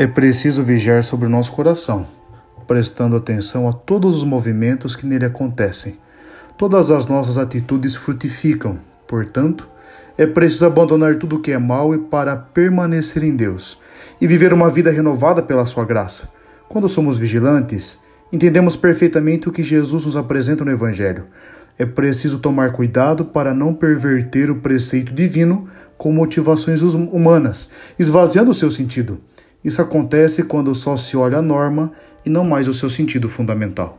É preciso vigiar sobre o nosso coração, prestando atenção a todos os movimentos que nele acontecem. Todas as nossas atitudes frutificam, portanto, é preciso abandonar tudo o que é mal e para permanecer em Deus e viver uma vida renovada pela sua graça. Quando somos vigilantes, entendemos perfeitamente o que Jesus nos apresenta no Evangelho. É preciso tomar cuidado para não perverter o preceito divino com motivações humanas, esvaziando seu sentido. Isso acontece quando só se olha a norma e não mais o seu sentido fundamental.